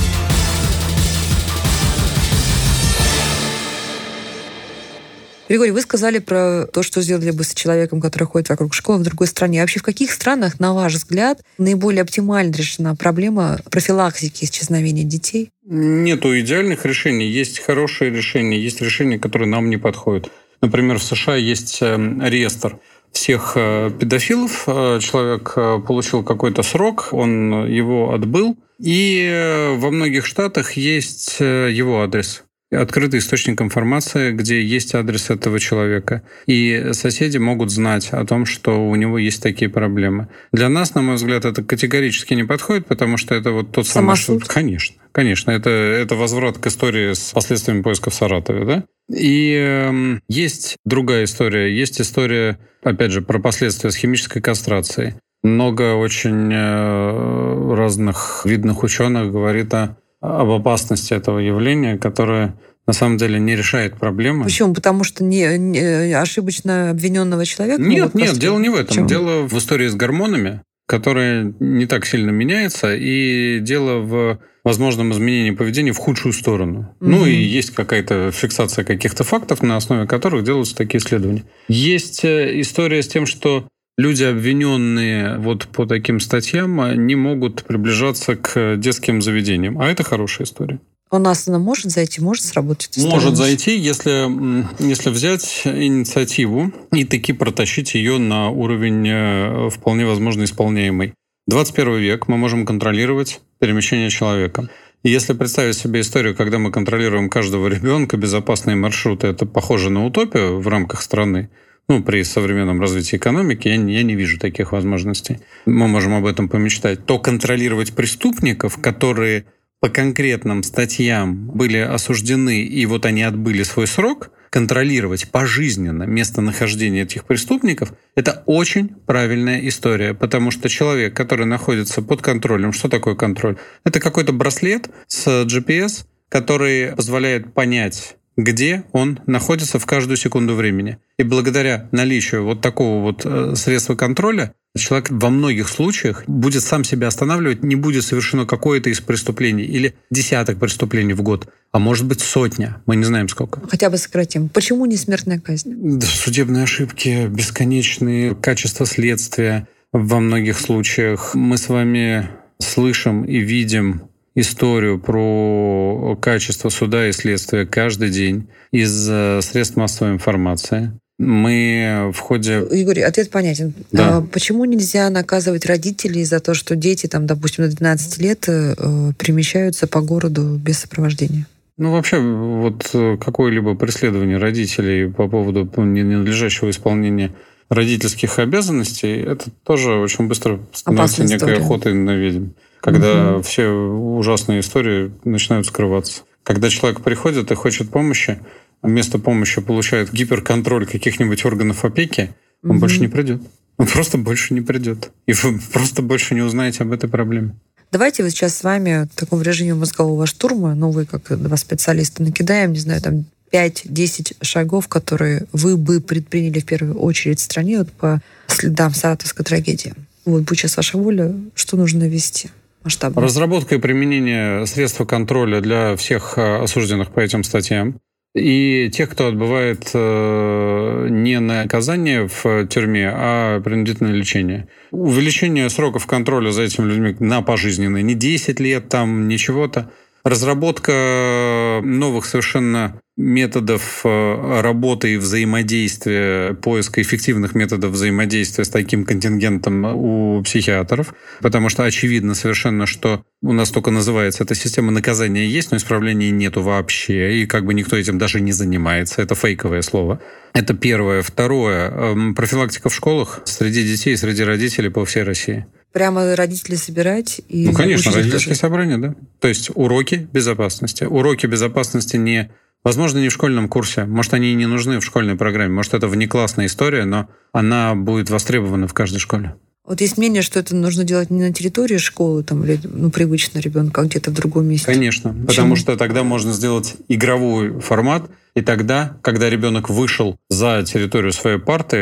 Григорий, вы сказали про то, что сделали бы с человеком, который ходит вокруг школы в другой стране. Вообще, в каких странах, на ваш взгляд, наиболее оптимально решена проблема профилактики исчезновения детей? Нету идеальных решений. Есть хорошие решения, есть решения, которые нам не подходят. Например, в США есть э, реестр всех э, педофилов. Э, Человек получил какой-то срок, он его отбыл. И во многих штатах есть его адрес. Открытый источник информации, где есть адрес этого человека. И соседи могут знать о том, что у него есть такие проблемы. Для нас, на мой взгляд, это категорически не подходит, потому что это вот тот самый... Самосуд? Конечно, конечно. Это, это возврат к истории с последствиями поиска в Саратове, да? И эм, есть другая история. Есть история, опять же, про последствия с химической кастрацией. Много очень э, разных видных ученых говорит о, об опасности этого явления, которое на самом деле не решает проблемы. Почему? Потому что не, не- ошибочно обвиненного человека Нет, нет, дело не в этом. Почему? Дело в истории с гормонами. которая не так сильно меняется, и дело в возможном изменении поведения в худшую сторону. Mm-hmm. Ну и есть какая-то фиксация каких-то фактов, на основе которых делаются такие исследования. Есть э, история с тем, что люди, обвиненные вот по таким статьям, не могут приближаться к детским заведениям. А это хорошая история. У нас она может зайти, может сработать? Может зайти, если, если взять инициативу и таки протащить ее на уровень э, вполне возможно исполняемый. 21 век мы можем контролировать перемещение человека. И если представить себе историю, когда мы контролируем каждого ребенка, безопасные маршруты, это похоже на утопию в рамках страны, ну, при современном развитии экономики, я, я не вижу таких возможностей. Мы можем об этом помечтать. То контролировать преступников, которые по конкретным статьям были осуждены, и вот они отбыли свой срок, контролировать пожизненно местонахождение этих преступников, это очень правильная история, потому что человек, который находится под контролем, что такое контроль? Это какой-то браслет с GPS, который позволяет понять, где он находится в каждую секунду времени. И благодаря наличию вот такого вот э, средства контроля человек во многих случаях будет сам себя останавливать, не будет совершено какое-то из преступлений или десяток преступлений в год, а может быть сотня, мы не знаем сколько. Хотя бы сократим. Почему не смертная казнь? Судебные ошибки, бесконечные, качество следствия во многих случаях. Мы с вами слышим и видим историю про качество суда и следствия каждый день из э, средств массовой информации. Мы в ходе... Игорь, ответ понятен. Да. А почему нельзя наказывать родителей за то, что дети, там, допустим, до 12 лет э, перемещаются по городу без сопровождения? Ну, вообще, вот э, какое-либо преследование родителей по поводу ненадлежащего исполнения родительских обязанностей, это тоже очень быстро становится Опасная некой история. охотой на ведьм когда угу. все ужасные истории начинают скрываться. Когда человек приходит и хочет помощи, вместо помощи получает гиперконтроль каких-нибудь органов опеки, он угу. больше не придет. Он просто больше не придет. И вы просто больше не узнаете об этой проблеме. Давайте вот сейчас с вами в таком режиме мозгового штурма, ну, вы как два специалиста, накидаем, не знаю, там 5-10 шагов, которые вы бы предприняли в первую очередь в стране вот по следам саратовской трагедии. Вот, будь сейчас ваша воля, что нужно вести? Масштабно? Разработка и применение средств контроля для всех э, осужденных по этим статьям. И тех, кто отбывает э, не наказание в тюрьме, а принудительное лечение. Увеличение сроков контроля за этими людьми на пожизненное. Не 10 лет, там, ничего-то. Разработка новых совершенно методов э, работы и взаимодействия, поиска эффективных методов взаимодействия с таким контингентом у психиатров, потому что очевидно совершенно, что у нас только называется эта система наказания есть, но исправления нету вообще, и как бы никто этим даже не занимается. Это фейковое слово. Это первое. Второе. Эм, профилактика в школах среди детей и среди родителей по всей России. Прямо родители собирать и... Ну, конечно, родительские собрания, да. То есть уроки безопасности. Уроки безопасности не Возможно, не в школьном курсе. Может, они и не нужны в школьной программе. Может, это внеклассная история, но она будет востребована в каждой школе. Вот есть мнение, что это нужно делать не на территории школы, там, или ну, привычно ребенка, а где-то в другом месте. Конечно, потому что тогда можно сделать игровой формат, и тогда, когда ребенок вышел за территорию своей парты,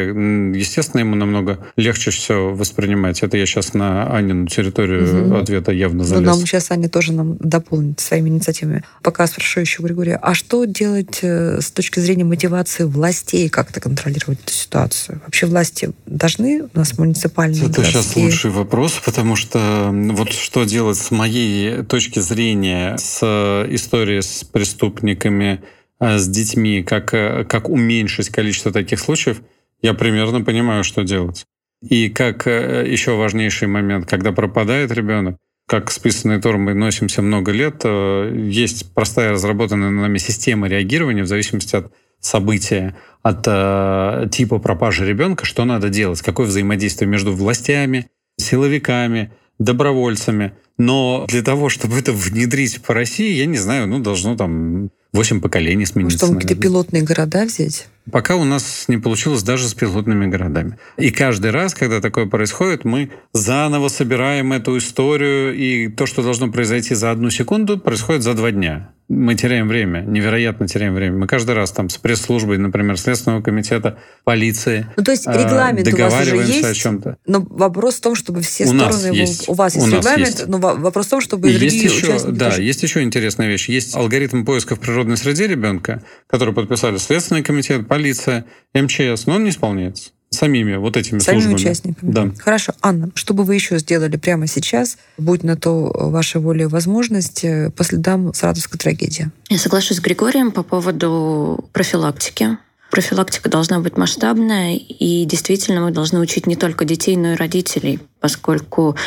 естественно, ему намного легче все воспринимать. Это я сейчас на Анину территорию Мгм. ответа явно Ну, залез. нам сейчас Аня тоже нам дополнит своими инициативами. Пока спрошу еще Григория, а что делать э, с точки зрения мотивации властей как-то контролировать эту ситуацию? Вообще власти должны у нас муниципальные, Это сейчас городские? лучший вопрос, потому что вот что делать с моей точки зрения с э, историей с преступниками, с детьми, как, э, как уменьшить количество таких случаев, я примерно понимаю, что делать. И как э, еще важнейший момент, когда пропадает ребенок, как с писаной Тор мы носимся много лет, э, есть простая разработанная нами система реагирования в зависимости от события, от э, типа пропажи ребенка, что надо делать, какое взаимодействие между властями, силовиками, добровольцами. Но для того, чтобы это внедрить по России, я не знаю, ну, должно там 8 поколений смениться. Может, там какие-то наверное. пилотные города взять? Пока у нас не получилось даже с пилотными городами. И каждый раз, когда такое происходит, мы заново собираем эту историю, и то, что должно произойти за одну секунду, происходит за два дня. Мы теряем время, невероятно теряем время. Мы каждый раз там с пресс-службой, например, Следственного комитета, полиции Ну, то есть регламент у вас уже договариваемся о есть, чем-то. но вопрос в том, чтобы все У нас стороны... его- есть. У вас У есть нас регламент, есть. но во- вопрос в том, чтобы И и есть другие еще, да, тоже- есть еще интересная вещь. Есть алгоритм поиска в природной среде ребенка, который подписали Следственный комитет, полиция, МЧС, но он не исполняется самими вот этими самими службами. участниками. Да. Хорошо. Анна, что бы вы еще сделали прямо сейчас, будь на то ваша воля и возможность, э, по следам саратовской трагедии? Я соглашусь с Григорием по поводу профилактики. Профилактика должна быть масштабная, и действительно мы должны учить не только детей, но и родителей, поскольку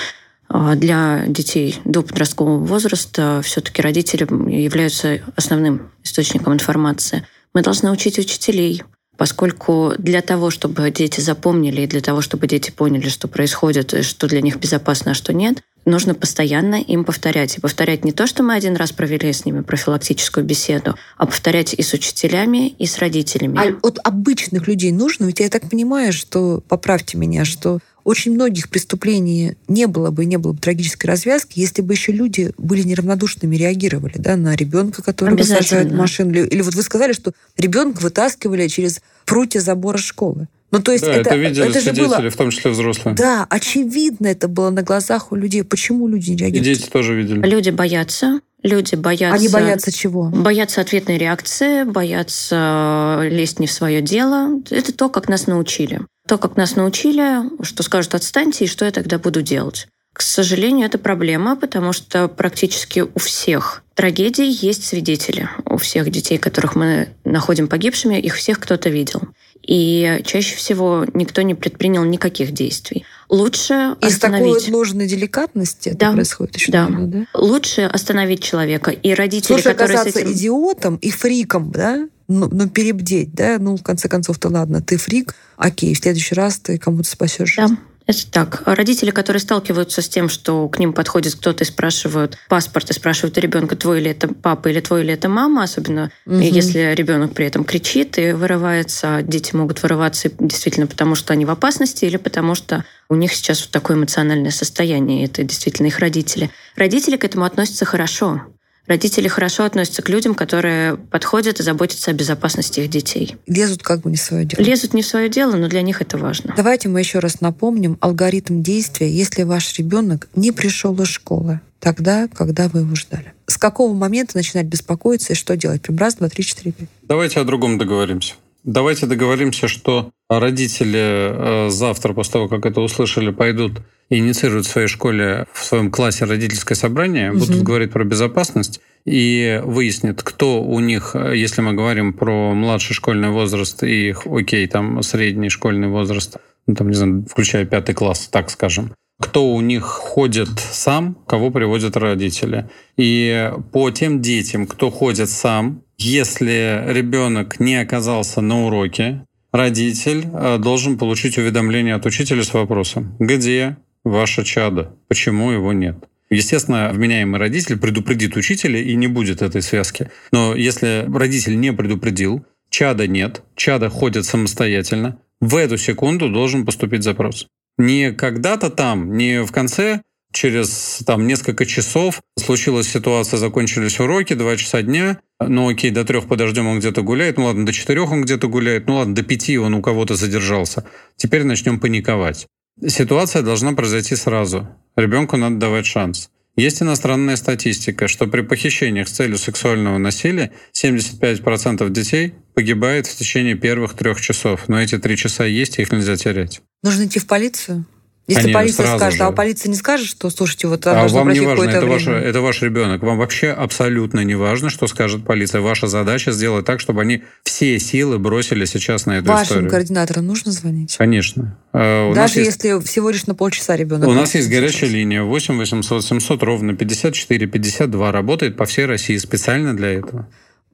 а, для детей до подросткового возраста все-таки родители являются основным источником информации. Мы должны учить учителей, поскольку для того, чтобы дети запомнили, и для того, чтобы дети поняли, что происходит, и что для них безопасно, а что нет, нужно постоянно им повторять. И повторять не то, что мы один раз провели с ними профилактическую беседу, а повторять и с учителями, и с родителями. А от обычных людей нужно? Ведь я так понимаю, что, поправьте меня, что очень многих преступлений не было бы, и не было бы трагической развязки, если бы еще люди были неравнодушными, реагировали да, на ребенка, который высаживает машину. Или, или вот вы сказали, что ребенка вытаскивали через прутья забора школы. Ну, то есть Да, это, это, видели это же свидетели, было... в том числе взрослые. Да, очевидно это было на глазах у людей. Почему люди не И реагируют? дети тоже видели. Люди боятся, люди боятся... Они боятся чего? Боятся ответной реакции, боятся э, лезть не в свое дело. Это то, как нас научили. То, как нас научили, что скажут «отстаньте», и что я тогда буду делать. К сожалению, это проблема, потому что практически у всех трагедий есть свидетели. У всех детей, которых мы находим погибшими, их всех кто-то видел. И чаще всего никто не предпринял никаких действий. Лучше Из такой остановить. ложной деликатности это Да, происходит еще, да. наверное, да? Лучше остановить человека. И родители, Слушай, которые с оказаться этим... идиотом и фриком, да? Ну, ну, перебдеть, да? Ну, в конце концов-то ладно, ты фрик, окей, в следующий раз ты кому-то спасешь. Да, это так. А Родители, которые сталкиваются с тем, что к ним подходит кто-то и спрашивают паспорт, и спрашивают у ребенка, твой ли это папа или твой ли это мама, особенно Мгм. если ребенок при этом кричит и вырывается. Дети могут вырываться действительно потому, что они в опасности, или потому что у них сейчас вот такое эмоциональное состояние. и Это действительно их родители. Родители к этому относятся хорошо. Родители хорошо относятся к людям, которые подходят и заботятся о безопасности их детей. Лезут как бы не в свое дело. Лезут не в свое дело, но для них это важно. Давайте мы еще раз напомним алгоритм действия, если ваш ребенок не пришел из школы тогда, когда вы его ждали. С какого момента начинать беспокоиться и что делать? Прям раз, два, три, четыре, пять. Давайте о другом договоримся. Давайте договоримся, что родители э, завтра, после того, как это услышали, пойдут инициируют в своей школе, в своем классе родительское собрание, Мгм. будут говорить про безопасность и выяснят, кто у них, э, если мы говорим про младший школьный возраст и, их, окей, там средний школьный возраст, ну, там, не знаю, включая пятый класс, так скажем, кто у них ходит сам, кого приводят родители. И по тем детям, кто ходит сам, если ребенок не оказался на уроке, родитель э, должен получить уведомление от учителя с вопросом, где ваше чадо, почему его нет. Естественно, вменяемый родитель предупредит учителя и не будет этой связки. Но если родитель не предупредил, чада нет, чада ходит самостоятельно, в эту секунду должен поступить запрос. Не когда-то там, не в конце, через там несколько часов случилась ситуация, закончились уроки, два часа дня, ну окей, до трех подождем, он где-то гуляет, ну ладно, до четырех он где-то гуляет, ну ладно, до пяти он у кого-то задержался. Теперь начнем паниковать. Ситуация должна произойти сразу. Ребенку надо давать шанс. Есть иностранная статистика, что при похищениях с целью сексуального насилия 75% детей погибает в течение первых трех часов. Но эти три часа есть, их нельзя терять. Нужно идти в полицию? Если Конечно, полиция скажет, же. а полиция не скажет, что, слушайте, вот А вам не важно, это, время. ваш, это ваш ребенок. Вам вообще абсолютно не важно, что скажет полиция. Ваша задача сделать так, чтобы они все силы бросили сейчас на эту Вашим историю. координаторам нужно звонить? Конечно. Нас Даже есть- если всего лишь на полчаса ребенок. У нас есть сейчас. горячая линия 8 800 700 ровно 54 52 работает по всей России специально для этого.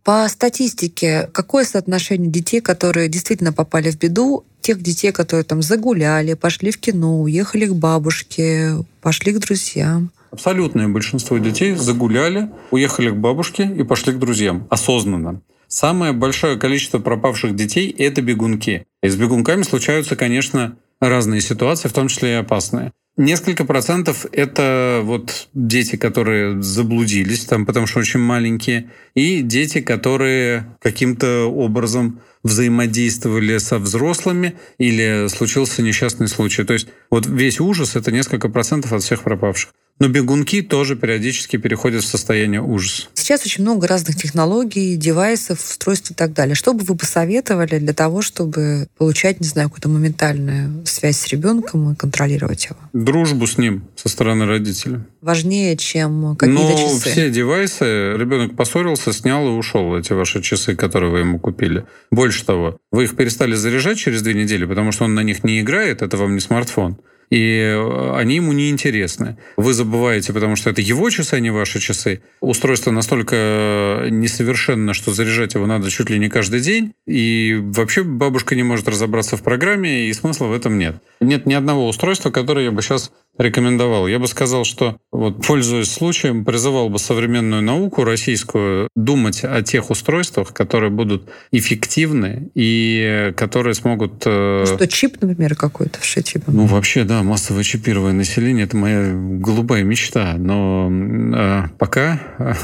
По статистике, какое соотношение детей, которые действительно попали в беду, тех детей, которые там загуляли, пошли в кино, уехали к бабушке, пошли к друзьям? Абсолютное большинство детей загуляли, уехали к бабушке и пошли к друзьям осознанно. Самое большое количество пропавших детей – это бегунки. И с бегунками случаются, конечно, разные ситуации, в том числе и опасные. Несколько процентов — это вот дети, которые заблудились там, потому что очень маленькие, и дети, которые каким-то образом взаимодействовали со взрослыми или случился несчастный случай. То есть вот весь ужас — это несколько процентов от всех пропавших. Но бегунки тоже периодически переходят в состояние ужаса. Сейчас очень много разных технологий, девайсов, устройств и так далее. Что бы вы посоветовали для того, чтобы получать, не знаю, какую-то моментальную связь с ребенком и контролировать его? Дружбу с ним со стороны родителя. Важнее, чем какие-то Но часы. все девайсы, ребенок поссорился, снял и ушел, эти ваши часы, которые вы ему купили. Больше того, вы их перестали заряжать через две недели, потому что он на них не играет, это вам не смартфон и они ему не интересны. Вы забываете, потому что это его часы, а не ваши часы. Устройство настолько несовершенно, что заряжать его надо чуть ли не каждый день, и вообще бабушка не может разобраться в программе, и смысла в этом нет. Нет ни одного устройства, которое я бы сейчас рекомендовал. Я бы сказал, что, вот, пользуясь случаем, призывал бы современную науку российскую думать о тех устройствах, которые будут эффективны и которые смогут... Э... Что, чип, например, какой-то? Типа? Ну, вообще, да, массовое чипирование населения — это моя голубая мечта. Но э, пока... <laughs>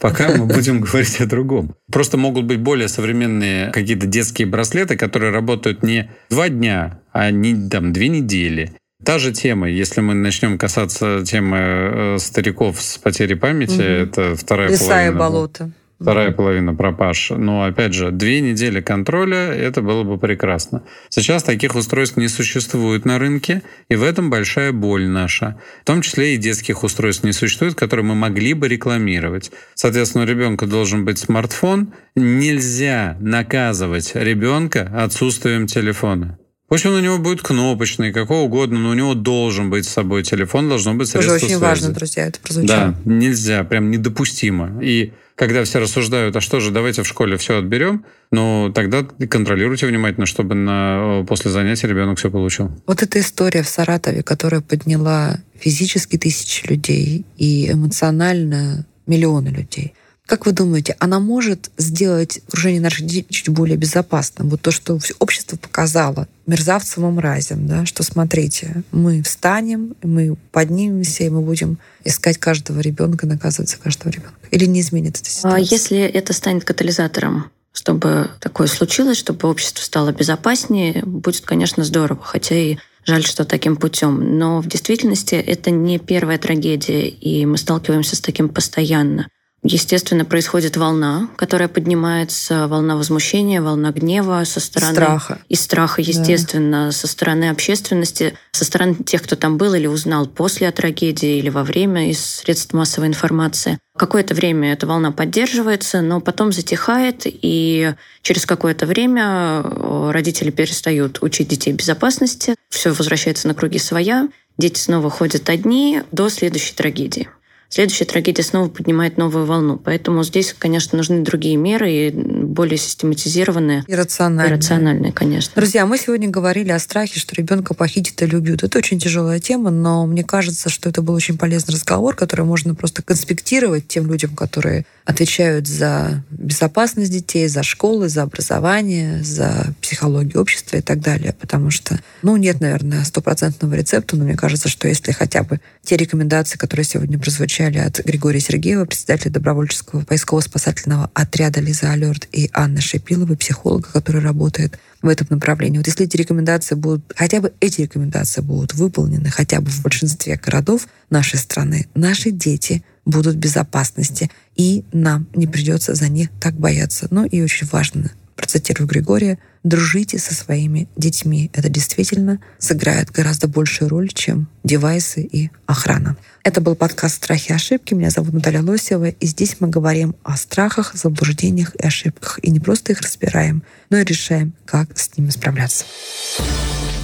Пока мы будем <laughs> говорить о другом. Просто могут быть более современные какие-то детские браслеты, которые работают не два дня, а не там две недели. Та же тема, если мы начнем касаться темы э, стариков с потерей памяти, угу. это вторая Леса половина. и болото. Вторая половина пропаж. Но, опять же, две недели контроля, это было бы прекрасно. Сейчас таких устройств не существует на рынке, и в этом большая боль наша. В том числе и детских устройств не существует, которые мы могли бы рекламировать. Соответственно, у ребенка должен быть смартфон. Нельзя наказывать ребенка отсутствием телефона. Пусть он у него будет кнопочный, какого угодно, но у него должен быть с собой телефон, должно быть средство Тоже очень связи. важно, друзья, это прозвучало. Да, нельзя, прям недопустимо. И когда все рассуждают, а что же, давайте в школе все отберем, но тогда контролируйте внимательно, чтобы на, после занятия ребенок все получил. Вот эта история в Саратове, которая подняла физически тысячи людей и эмоционально миллионы людей. Как вы думаете, она может сделать окружение наших детей чуть более безопасным? Вот то, что общество показало мерзавцам и мразям, да, что смотрите, мы встанем, мы поднимемся, и мы будем искать каждого ребенка, наказывать за каждого ребенка. Или не изменит это ситуацию? А если это станет катализатором чтобы такое случилось, чтобы общество стало безопаснее, будет, конечно, здорово. Хотя и жаль, что таким путем. Но в действительности это не первая трагедия, и мы сталкиваемся с таким постоянно. Естественно, происходит волна, которая поднимается, волна возмущения, волна гнева со стороны... Страха. И страха, естественно, да. со стороны общественности, со стороны тех, кто там был или узнал после трагедии или во время из средств массовой информации. Какое-то время эта волна поддерживается, но потом затихает, и через какое-то время э, родители перестают учить детей безопасности, все возвращается на круги своя, дети снова ходят одни до следующей трагедии следующая трагедия снова поднимает новую волну. Поэтому здесь, конечно, нужны другие меры и более систематизированные. И рациональные. И рациональные, конечно. Друзья, мы сегодня говорили о страхе, что ребенка похитят или убьют. Это очень тяжелая тема, но мне кажется, что это был очень полезный разговор, который можно просто конспектировать тем людям, которые отвечают за безопасность детей, за школы, за образование, за психологию общества и так далее. Потому что, ну, нет, наверное, стопроцентного рецепта, но мне кажется, что если хотя бы те рекомендации, которые сегодня прозвучали от Григория Сергеева, председателя добровольческого поисково-спасательного отряда «Лиза Алерт» и Анны Шипиловой, психолога, который работает в этом направлении. Вот если эти рекомендации будут, хотя бы эти рекомендации будут выполнены хотя бы в большинстве городов нашей страны, наши дети будут в безопасности, и нам не придется за них так бояться. Ну и очень важно, процитирую Григория, дружите со своими детьми. Это действительно сыграет гораздо большую роль, чем девайсы и охрана. Это был подкаст «Страхи и ошибки». Меня зовут Наталья Лосева, и здесь мы говорим о страхах, заблуждениях и ошибках. И не просто их разбираем, но и решаем, как с ними справляться.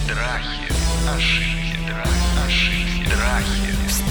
Страхи, ошибки, ошибки, страхи.